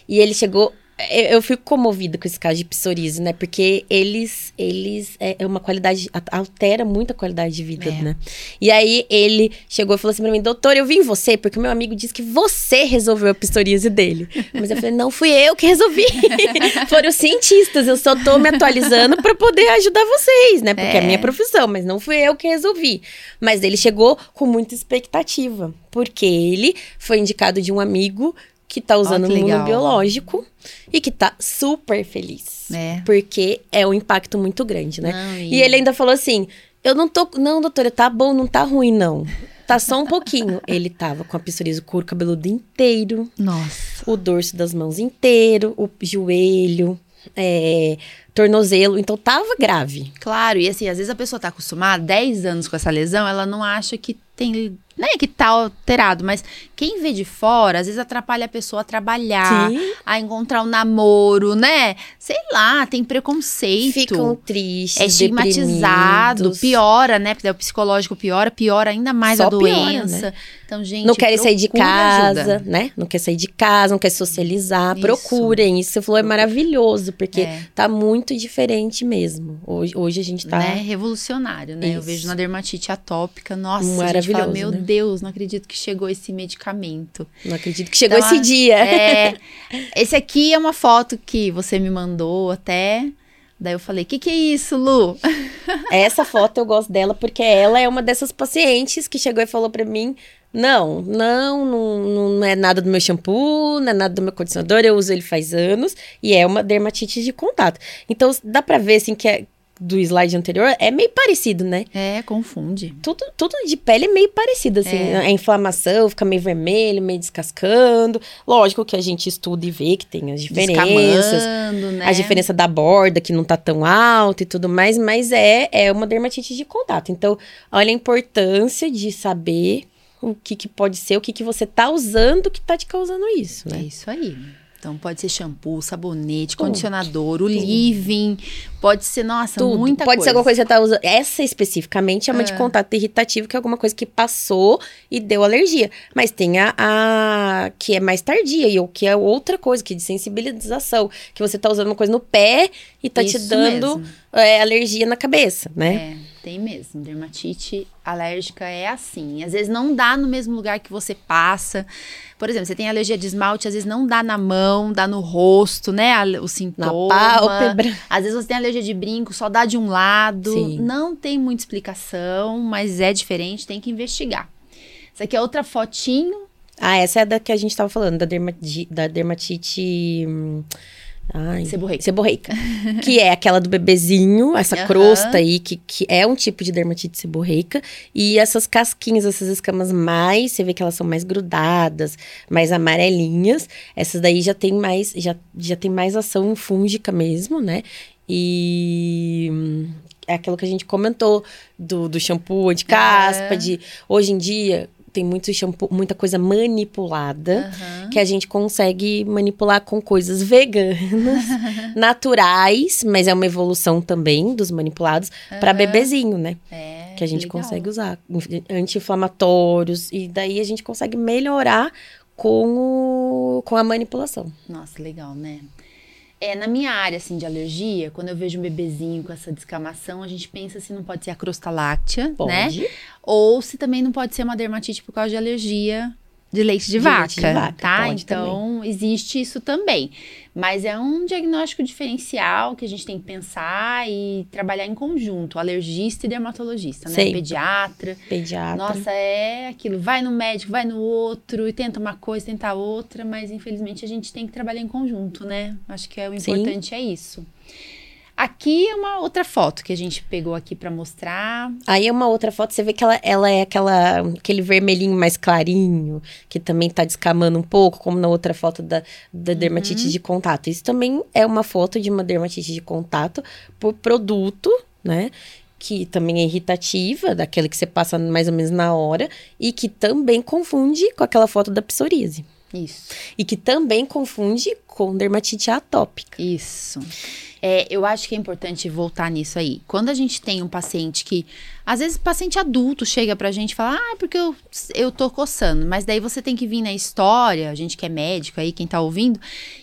E ele chegou eu, eu fico comovida com esse caso de psoríase, né? Porque eles, eles é, é uma qualidade, altera muito a qualidade de vida, é. né? E aí ele chegou e falou assim pra mim, doutor, eu vim em você, porque meu amigo disse que você resolveu a psoríase dele. Mas eu falei, não fui eu que resolvi. Foram os cientistas, eu só tô me atualizando para poder ajudar vocês, né? Porque é. é a minha profissão, mas não fui eu que resolvi. Mas ele chegou com muita expectativa, porque ele foi indicado de um amigo que tá usando oh, imunobiológico e que tá super feliz. É. Porque é um impacto muito grande, né? Não, e... e... ele ainda falou assim: eu não tô. Não, doutora, tá bom, não tá ruim, não. Tá só um pouquinho. ele tava com a psoríase, o couro cabeludo inteiro. Nossa. O dorso das mãos inteiro, o joelho. É, tornozelo, então tava grave. Claro, e assim, às vezes a pessoa tá acostumada, 10 anos com essa lesão, ela não acha que tem não é que tá alterado, mas quem vê de fora, às vezes atrapalha a pessoa a trabalhar, Sim. a encontrar um namoro, né? Sei lá, tem preconceito. Ficam tristes, É estigmatizado, piora, né? Porque o psicológico piora, piora ainda mais Só a doença. Piora, né? Então, gente, não querem sair de casa, ajuda. né? Não quer sair de casa, não quer socializar. Isso. Procurem. Isso você falou é maravilhoso, porque é. tá muito diferente mesmo. Hoje, hoje a gente tá. Né? Revolucionário, né? Isso. Eu vejo na dermatite atópica, nossa, Maravilhoso, a gente fala, meu né? Deus, não acredito que chegou esse medicamento. Não acredito que chegou então, esse dia. É. Esse aqui é uma foto que você me mandou até. Daí eu falei, o que, que é isso, Lu? Essa foto eu gosto dela porque ela é uma dessas pacientes que chegou e falou para mim: não, não, não, não é nada do meu shampoo, não é nada do meu condicionador, eu uso ele faz anos e é uma dermatite de contato. Então dá pra ver assim que é, do slide anterior é meio parecido, né? É, confunde. Tudo, tudo de pele é meio parecido, assim. É. A inflamação fica meio vermelho, meio descascando. Lógico que a gente estuda e vê que tem as diferenças. Né? A diferença da borda, que não tá tão alta e tudo mais, mas é, é uma dermatite de contato. Então, olha a importância de saber o que, que pode ser, o que, que você tá usando que tá te causando isso, né? É isso aí. Então pode ser shampoo, sabonete, tudo, condicionador, o tudo. living, pode ser, nossa, tudo. muita pode coisa. ser alguma coisa que você tá usando. Essa especificamente é uma é. de contato irritativo, que é alguma coisa que passou e deu alergia. Mas tem a, a que é mais tardia, e o que é outra coisa, que é de sensibilização. Que você tá usando uma coisa no pé e tá Isso te dando é, alergia na cabeça, né? É. Tem mesmo. Dermatite alérgica é assim. Às vezes não dá no mesmo lugar que você passa. Por exemplo, você tem alergia de esmalte, às vezes não dá na mão, dá no rosto, né? O sintoma. Na pálpebra. Às vezes você tem alergia de brinco, só dá de um lado. Sim. Não tem muita explicação, mas é diferente, tem que investigar. Essa aqui é outra fotinho. Ah, essa é da que a gente estava falando, da, derma da dermatite. Hum, Ai, seborreica. Seborreica. que é aquela do bebezinho, essa uhum. crosta aí, que, que é um tipo de dermatite seborreica. E essas casquinhas, essas escamas mais, você vê que elas são mais grudadas, mais amarelinhas. Essas daí já tem mais, já, já tem mais ação fúngica mesmo, né? E é aquilo que a gente comentou do, do shampoo de caspa, uhum. de hoje em dia tem muito shampoo, muita coisa manipulada uhum. que a gente consegue manipular com coisas veganas, naturais, mas é uma evolução também dos manipulados uhum. para bebezinho, né? É, que a gente legal. consegue usar anti-inflamatórios e daí a gente consegue melhorar com, o, com a manipulação. Nossa, legal, né? É, na minha área, assim, de alergia, quando eu vejo um bebezinho com essa descamação, a gente pensa se não pode ser a crosta láctea, pode. né? Ou se também não pode ser uma dermatite por causa de alergia de leite de, de vaca, leite de vaca, tá? Então, também. existe isso também. Mas é um diagnóstico diferencial que a gente tem que pensar e trabalhar em conjunto, alergista e dermatologista, né? Sim. Pediatra. Pediatra. Nossa, é aquilo, vai no médico, vai no outro e tenta uma coisa, tenta outra, mas infelizmente a gente tem que trabalhar em conjunto, né? Acho que é o importante Sim. é isso. Aqui é uma outra foto que a gente pegou aqui para mostrar. Aí é uma outra foto, você vê que ela, ela é aquela, aquele vermelhinho mais clarinho, que também tá descamando um pouco, como na outra foto da, da dermatite uhum. de contato. Isso também é uma foto de uma dermatite de contato por produto, né? que também é irritativa, daquela que você passa mais ou menos na hora, e que também confunde com aquela foto da psoríase. Isso. E que também confunde com dermatite atópica. Isso. É, eu acho que é importante voltar nisso aí. Quando a gente tem um paciente que. Às vezes, paciente adulto chega pra gente e fala, ah, porque eu, eu tô coçando. Mas daí você tem que vir na história, a gente que é médico aí, quem tá ouvindo,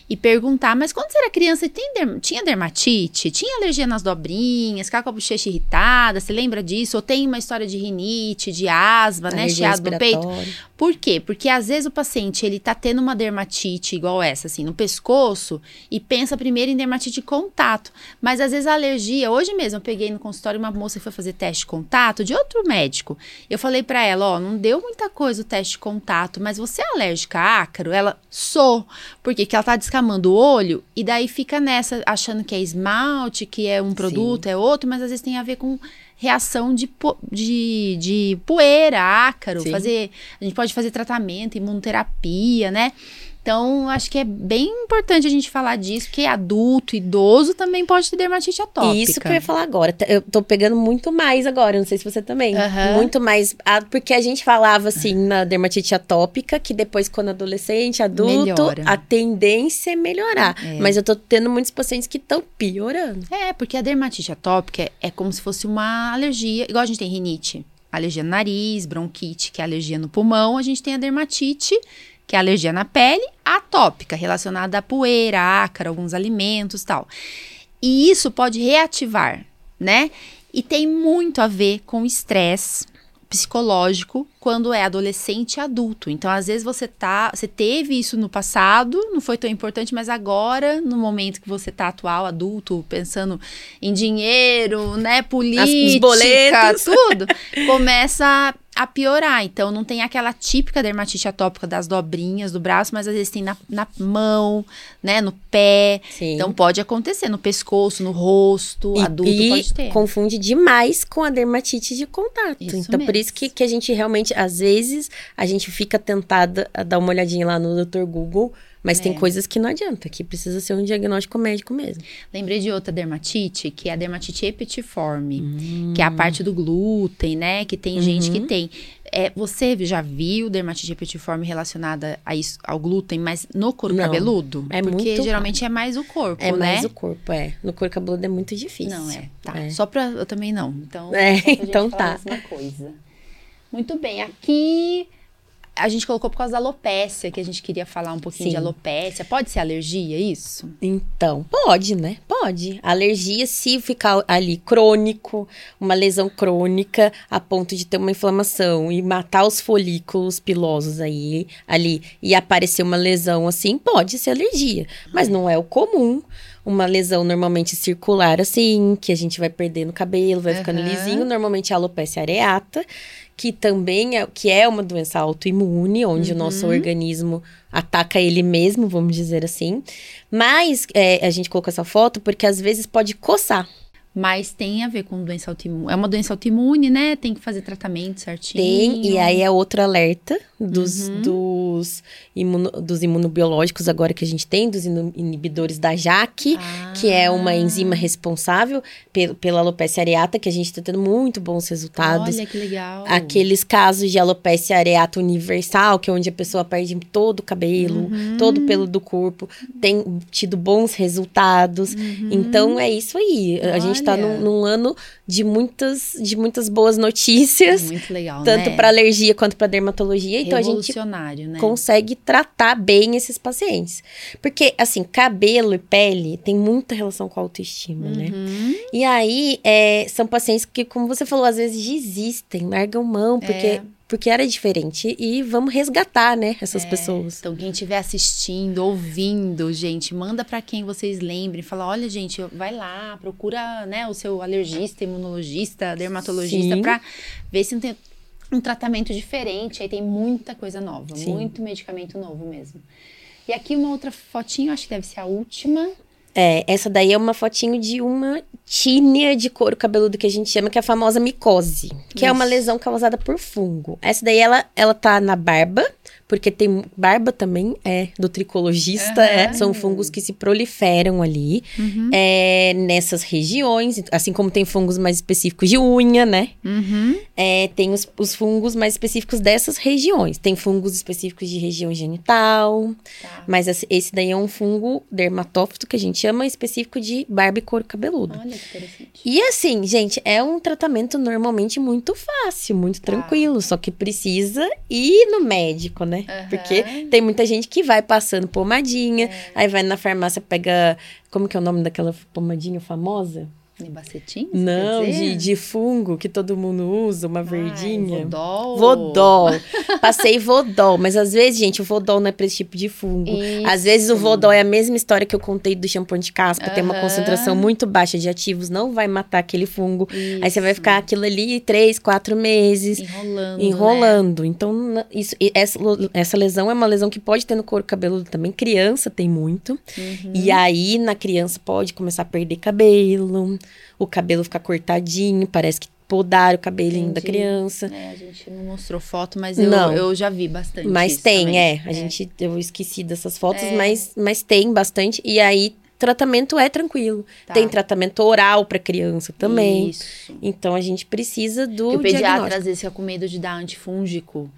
e perguntar, mas quando você era criança, derm tinha dermatite? Tinha alergia nas dobrinhas? Ficava com a bochecha irritada? Você lembra disso? Ou tem uma história de rinite, de asma, né? Chiado no peito? Por quê? Porque às vezes o paciente, ele tá tendo uma dermatite igual essa, assim, no pescoço, e pensa primeiro em dermatite de contato. Mas às vezes a alergia, hoje mesmo eu peguei no consultório uma moça que foi fazer teste de contato de outro médico. Eu falei para ela, ó, não deu muita coisa o teste de contato, mas você é alérgica a ácaro? Ela, sou. Porque ela tá descamando o olho e daí fica nessa, achando que é esmalte, que é um produto, Sim. é outro, mas às vezes tem a ver com reação de, de, de poeira, ácaro, Sim. fazer. A gente pode fazer tratamento, imunoterapia, né? Então, acho que é bem importante a gente falar disso, porque adulto, idoso também pode ter dermatite atópica. Isso que eu ia falar agora. Eu tô pegando muito mais agora, não sei se você também. Uhum. Muito mais. Porque a gente falava assim na dermatite atópica, que depois, quando adolescente, adulto, Melhora. a tendência é melhorar. É. Mas eu tô tendo muitos pacientes que estão piorando. É, porque a dermatite atópica é como se fosse uma alergia, igual a gente tem rinite alergia no nariz, bronquite, que é alergia no pulmão, a gente tem a dermatite, que é alergia na pele, atópica, relacionada à poeira, ácara, alguns alimentos tal. E isso pode reativar, né? E tem muito a ver com estresse psicológico quando é adolescente e adulto. Então, às vezes você tá, você teve isso no passado, não foi tão importante, mas agora, no momento que você tá atual, adulto, pensando em dinheiro, né, política, As, tudo, começa a piorar. Então, não tem aquela típica dermatite atópica das dobrinhas do braço, mas às vezes tem na, na mão, né, no pé. Sim. Então, pode acontecer no pescoço, no rosto, e, adulto e pode ter. confunde demais com a dermatite de contato. Isso então, mesmo. por isso que, que a gente realmente, às vezes, a gente fica tentada a dar uma olhadinha lá no Dr. Google mas é. tem coisas que não adianta, que precisa ser um diagnóstico médico mesmo. Lembrei de outra dermatite, que é a dermatite epitiforme, hum. que é a parte do glúten, né? Que tem uhum. gente que tem. É, você já viu dermatite epitiforme relacionada a isso, ao glúten, mas no couro não, cabeludo? É Porque muito... geralmente é mais o corpo, é né? É mais o corpo, é. No couro cabeludo é muito difícil. Não, é. Tá. É. Só pra. Eu também não. Então, é, então tá. coisa. Muito bem. Aqui a gente colocou por causa da alopécia, que a gente queria falar um pouquinho Sim. de alopécia. Pode ser alergia, isso? Então, pode, né? Pode. Alergia, se ficar ali crônico, uma lesão crônica, a ponto de ter uma inflamação e matar os folículos pilosos aí, ali, e aparecer uma lesão assim, pode ser alergia. Mas não é o comum uma lesão normalmente circular assim, que a gente vai perdendo o cabelo, vai uhum. ficando lisinho, normalmente é alopecia areata, que também é, que é uma doença autoimune, onde uhum. o nosso organismo ataca ele mesmo, vamos dizer assim. Mas é, a gente colocou essa foto porque às vezes pode coçar mas tem a ver com doença autoimune. É uma doença autoimune, né? Tem que fazer tratamento certinho. Tem, e aí é outro alerta dos, uhum. dos, imuno, dos imunobiológicos agora que a gente tem, dos inibidores da JAK, ah. que é uma enzima responsável pe pela alopecia areata, que a gente está tendo muito bons resultados. Olha que legal. Aqueles casos de alopecia areata universal, que é onde a pessoa perde todo o cabelo, uhum. todo o pelo do corpo, tem tido bons resultados. Uhum. Então é isso aí. Olha. A gente está num, num, ano de muitas, de muitas boas notícias. Muito legal, Tanto né? para alergia quanto para dermatologia. Então a gente né? consegue tratar bem esses pacientes. Porque, assim, cabelo e pele tem muita relação com a autoestima, né? uhum. né? E aí, é, são pacientes que, como você falou, às vezes desistem, largam mão, porque... É porque era diferente e vamos resgatar, né, essas é, pessoas. Então, quem estiver assistindo, ouvindo, gente, manda para quem vocês lembrem, fala, olha, gente, vai lá, procura, né, o seu alergista, imunologista, dermatologista para ver se não tem um tratamento diferente. Aí tem muita coisa nova, Sim. muito medicamento novo mesmo. E aqui uma outra fotinho, acho que deve ser a última. É, essa daí é uma fotinho de uma tínia de couro cabeludo que a gente chama, que é a famosa micose, que Isso. é uma lesão causada por fungo. Essa daí, ela, ela tá na barba, porque tem barba também é do tricologista, é, são fungos que se proliferam ali Uhum. é, nessas regiões, assim como tem fungos mais específicos de unha, né? Uhum. É, tem os, os fungos mais específicos dessas regiões. Tem fungos específicos de região genital, Tá. mas esse- esse daí é um fungo dermatófito que a gente chama específico de barba e couro cabeludo. Olha que interessante. E assim, gente, é um tratamento normalmente muito fácil, muito Tá. tranquilo, só que precisa ir no médico, né? Aham. Porque tem muita gente que vai passando pomadinha, É. aí vai na farmácia, pega. Como que é o nome daquela pomadinha famosa? Nebacetim? Não, de, de fungo que todo mundo usa, uma Ai, verdinha. Vodol. Vodol. Passei Vodol, mas às vezes, gente, o Vodol não é pra esse tipo de fungo. Às vezes o Isso. Vodol é a mesma história que eu contei do shampoo de caspa, tem uma concentração muito baixa de ativos, não vai matar aquele fungo. Aí você vai Isso. ficar aquilo ali três, quatro meses. enrolando. né? Enrolando. Então, na- isso, essa, essa lesão é uma lesão que pode ter no couro cabeludo também. Criança tem muito. Uhum. E aí, na criança, pode começar a perder cabelo, o cabelo ficar cortadinho, parece que podaram o cabelinho da Entendi. criança. É, a gente não mostrou foto, mas eu, Não. eu já vi bastante. Mas tem, também. é. A gente, eu esqueci dessas fotos, É. mas, mas tem bastante. E aí, tratamento é tranquilo. Tá. Tem tratamento oral para criança também. Isso. Então, a gente precisa do Porque o pediatra diagnóstico. às vezes fica com medo de dar antifúngico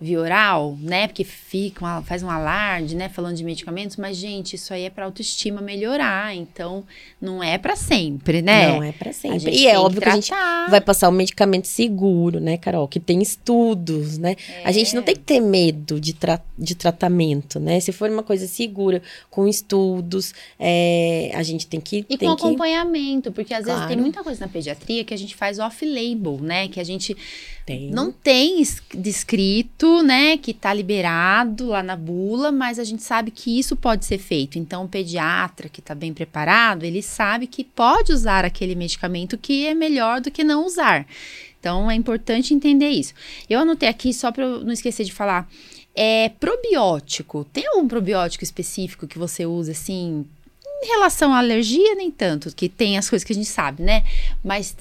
via oral, né? Porque fica, uma- faz um alarde, né? Falando de medicamentos, mas, gente, isso aí é pra autoestima melhorar. Então, não é pra sempre, né? Não é para sempre. E é óbvio que, a gente vai passar um medicamento seguro, né, Carol? Que tem estudos, né? A gente não É. tem que ter medo de, tra de tratamento, né? Se for uma coisa segura, com estudos, é, a gente tem que. E tem com que... acompanhamento, porque às vezes tem Claro. muita coisa na pediatria que a gente faz off-label, né? Que a gente Tem. não tem es- descrito, né? Que tá liberado lá na bula, mas a gente sabe que isso pode ser feito. Então, o pediatra que tá bem preparado, ele sabe que pode usar aquele medicamento que é melhor do que não usar. Então, é importante entender isso. Eu anotei aqui só para não esquecer de falar. É probiótico. Tem algum probiótico específico que você usa assim? Em relação à alergia, nem tanto, que tem as coisas que a gente sabe, né? Mas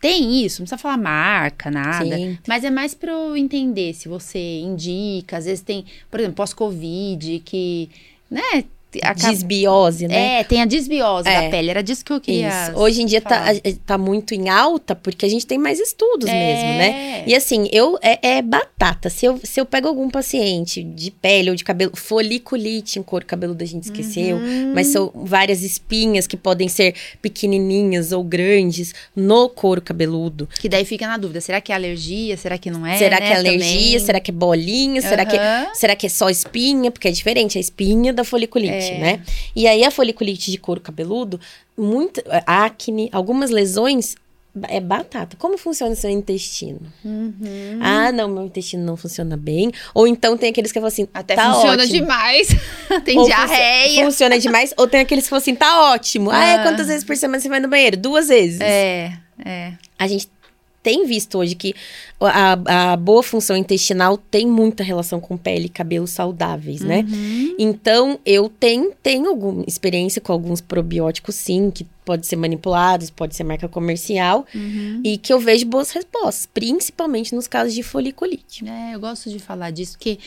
tem isso, não precisa falar marca, nada. Sim. Mas é mais para eu entender se você indica. Às vezes tem, por exemplo, pós-Covid, que, né? Acaba- Desbiose, né? É, tem a desbiose É. da pele. Era disso que eu queria. Isso. Hoje em dia tá, tá muito em alta porque a gente tem mais estudos mesmo, né? É. E assim, eu é, é batata. Se eu, se eu pego algum paciente de pele ou de cabelo, foliculite em couro cabeludo a gente esqueceu, Uhum. mas são várias espinhas que podem ser pequenininhas ou grandes no couro cabeludo. Que daí fica na dúvida: será que é alergia? Será que não é? será né, que é alergia? também? Será que é bolinha? Será que Aham. será que é só espinha? Porque é diferente a espinha da foliculite, É. né? E aí a foliculite de couro cabeludo, muito acne, algumas lesões é batata. Como funciona o seu intestino? Uhum. Ah, não, meu intestino não funciona bem. Ou então tem aqueles que falam assim, Até tá funciona ótimo. demais. tem Ou diarreia. Funciona demais. Ou tem aqueles que falam assim, tá ótimo. Ah, é, Ah. quantas vezes por semana você vai no banheiro? Duas vezes. É, é. A gente tem visto hoje que a, a boa função intestinal tem muita relação com pele e cabelo saudáveis, né? Uhum. Então, eu tenho, tenho alguma experiência com alguns probióticos, sim, que pode ser manipulados, pode ser marca comercial, Uhum. e que eu vejo boas respostas, principalmente nos casos de foliculite. É, eu gosto de falar disso, porque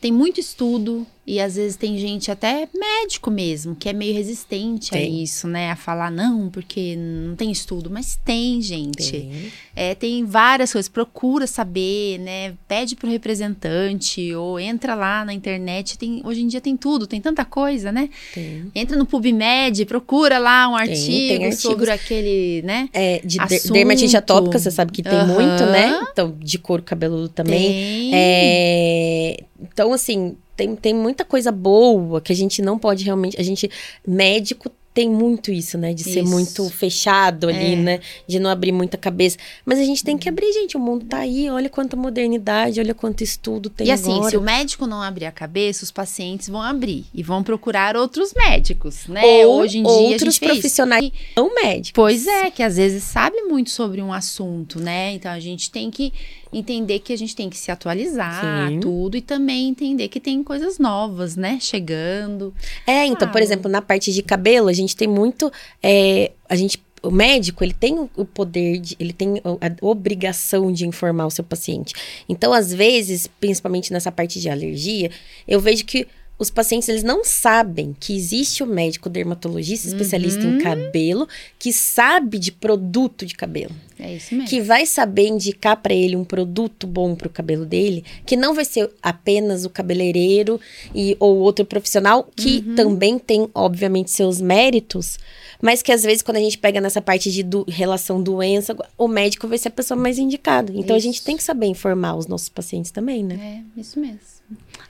tem muito estudo e às vezes tem gente, até médico mesmo, que é meio resistente a Tem. isso, né? A falar, não, porque não tem estudo, mas tem, gente. Tem. É, tem várias coisas, procura saber, né? Pede pro representante ou entra lá na internet. Tem, hoje em dia tem tudo, tem tanta coisa, né? Tem. Entra no PubMed, procura lá um artigo tem artigos. sobre aquele, né? É, de Assunto. dermatite atópica, você sabe que tem Aham. muito, né? Então, de couro cabeludo também. É, então, assim, tem, tem muita coisa boa que a gente não pode realmente. A gente, médico, tem muito isso, né? De ser Isso. muito fechado ali, É. né? De não abrir muita cabeça. Mas a gente tem que abrir, gente. O mundo tá aí. Olha quanta modernidade, olha quanto estudo tem E assim, agora. se o médico não abrir a cabeça, os pacientes vão abrir e vão procurar outros médicos, né? Ou Hoje em dia outros profissionais não médicos. Pois é, que às vezes sabe muito sobre um assunto, né? Então a gente tem que entender que a gente tem que se atualizar, Sim. tudo, e também entender que tem coisas novas, né? Chegando. É, então, por Ah, exemplo, na parte de cabelo, a gente tem muito. é, a gente o médico, ele tem o poder, de, ele tem a obrigação de informar o seu paciente. Então, às vezes, principalmente nessa parte de alergia, eu vejo que os pacientes eles não sabem que existe o um médico dermatologista especialista uhum. em cabelo que sabe de produto de cabelo. É isso mesmo. Que vai saber indicar para ele um produto bom para o cabelo dele, que não vai ser apenas o cabeleireiro e ou outro profissional que uhum. também tem obviamente seus méritos, mas que às vezes quando a gente pega nessa parte de do, relação doença, o médico vai ser a pessoa mais indicada. Então isso. a gente tem que saber informar os nossos pacientes também, né? É, isso mesmo.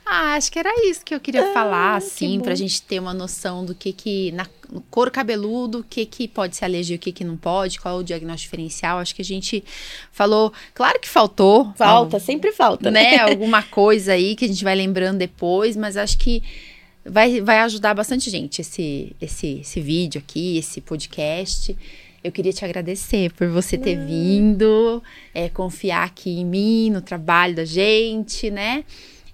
Ah, acho que era isso que eu queria ah, falar, assim, pra gente ter uma noção do que que, na, no couro cabeludo, o que que pode ser alergia, o que que não pode, qual é o diagnóstico diferencial. Acho que a gente falou, claro que faltou. Falta, sempre falta, né? né? Alguma coisa aí que a gente vai lembrando depois, mas acho que vai, vai ajudar bastante gente esse, esse, esse vídeo aqui, esse podcast. Eu queria te agradecer por você ter vindo, é, confiar aqui em mim, no trabalho da gente, né?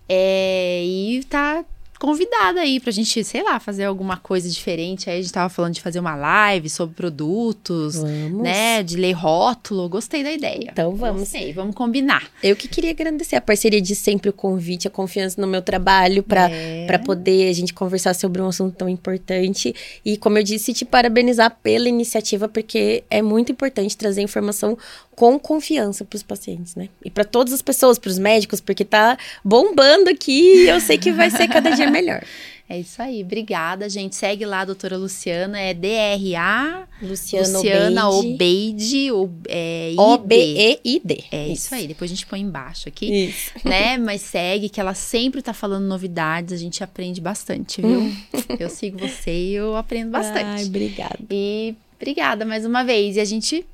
É, e tá convidada aí pra gente, sei lá, fazer alguma coisa diferente. Aí a gente tava falando de fazer uma live sobre produtos, vamos. né? De ler rótulo. Gostei da ideia. Então vamos. Gostei, vamos combinar. Eu que queria agradecer a parceria de sempre, o convite, a confiança no meu trabalho para é. poder a gente conversar sobre um assunto tão importante. E como eu disse, te parabenizar pela iniciativa, porque é muito importante trazer informação com confiança para os pacientes, né? E para todas as pessoas, para os médicos, porque tá bombando aqui eu sei que vai ser cada dia melhor. É isso aí, obrigada, gente. Segue lá a doutora Luciana, é DRA Luciana, Luciana Obeide, é, O-B-E-I-D. É isso. isso. aí, depois a gente põe embaixo aqui. Isso. Né? Mas segue, que ela sempre tá falando novidades, a gente aprende bastante, viu? Hum. eu sigo você e eu aprendo bastante. Ai, obrigada. E obrigada mais uma vez. E a gente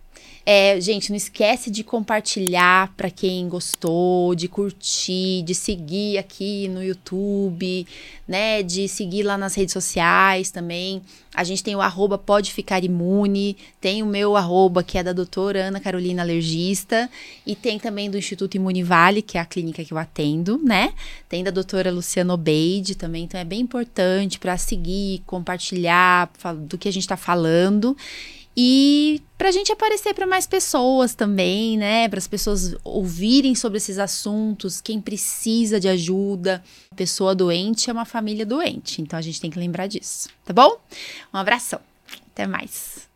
é, gente, não esquece de compartilhar para quem gostou, de curtir, de seguir aqui no YouTube, né? De seguir lá nas redes sociais também. A gente tem o arroba pode ficar imune, tem o meu arroba, que é da doutora Ana Carolina Alergista, e tem também do Instituto Imunivale, que é a clínica que eu atendo, né? Tem da doutora Luciana Obeide também, então é bem importante para seguir, compartilhar do que a gente está falando. E para a gente aparecer para mais pessoas também, né? Para as pessoas ouvirem sobre esses assuntos, quem precisa de ajuda. Pessoa doente é uma família doente, então a gente tem que lembrar disso, tá bom? Um abração, até mais.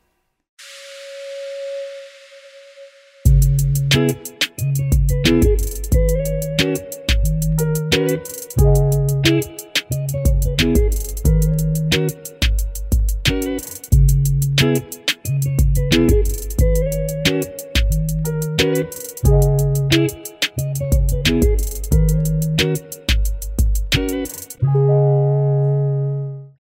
thank Thank you.